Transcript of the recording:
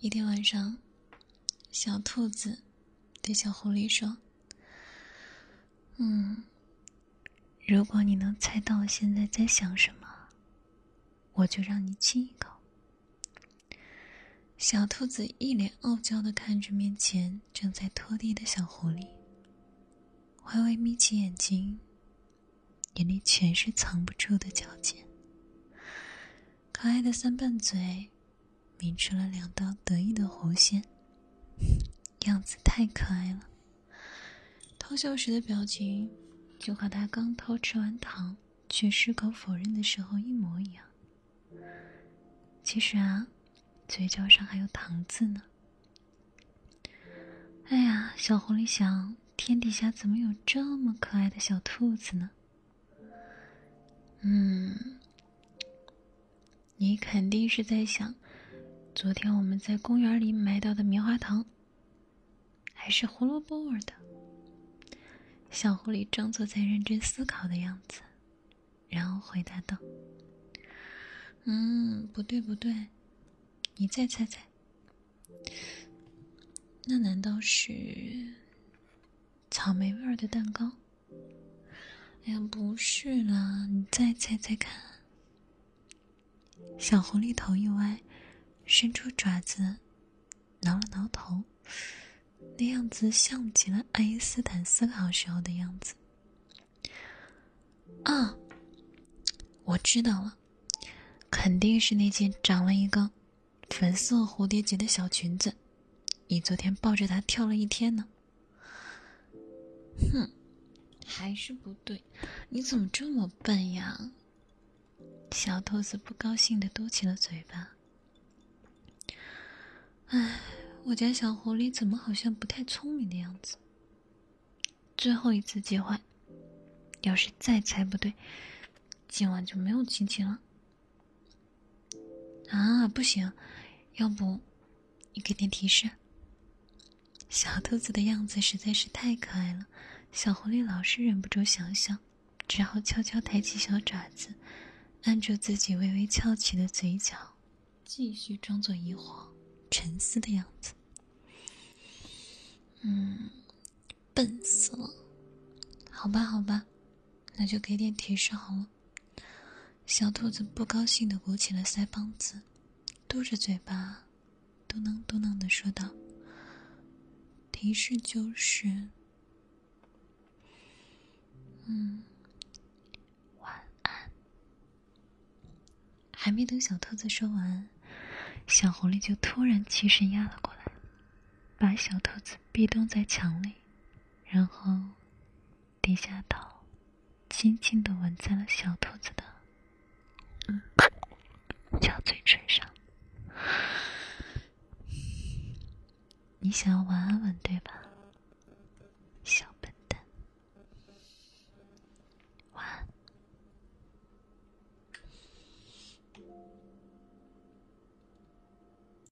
一天晚上，小兔子对小狐狸说：“嗯，如果你能猜到我现在在想什么，我就让你亲一口。”小兔子一脸傲娇的看着面前正在拖地的小狐狸，微微眯起眼睛，眼里全是藏不住的矫健。可爱的三瓣嘴。抿出了两道得意的弧线，样子太可爱了。偷笑时的表情，就和他刚偷吃完糖却矢口否认的时候一模一样。其实啊，嘴角上还有糖渍呢。哎呀，小狐狸想，天底下怎么有这么可爱的小兔子呢？嗯，你肯定是在想。昨天我们在公园里买到的棉花糖，还是胡萝卜味的。小狐狸装作在认真思考的样子，然后回答道：“嗯，不对不对，你再猜猜。那难道是草莓味的蛋糕？哎呀，不是啦，你再猜猜看。”小狐狸头一歪。伸出爪子，挠了挠头，那样子像极了爱因斯坦思考时候的样子。啊，我知道了，肯定是那件长了一个粉色蝴蝶结的小裙子，你昨天抱着它跳了一天呢。哼，还是不对，你怎么这么笨呀？小兔子不高兴的嘟起了嘴巴。唉，我家小狐狸怎么好像不太聪明的样子？最后一次机会，要是再猜不对，今晚就没有亲亲了。啊，不行，要不你给点提示？小兔子的样子实在是太可爱了，小狐狸老是忍不住想笑，只好悄悄抬起小爪子，按住自己微微翘起的嘴角，继续装作疑惑。沉思的样子，嗯，笨死了。好吧，好吧，那就给点提示好了。小兔子不高兴的鼓起了腮帮子，嘟着嘴巴，嘟囔嘟囔的说道：“提示就是，嗯，晚安。”还没等小兔子说完。小狐狸就突然起身压了过来，把小兔子壁咚在墙里，然后低下头，轻轻的吻在了小兔子的嗯小嘴唇上。你想要晚安吻对吧？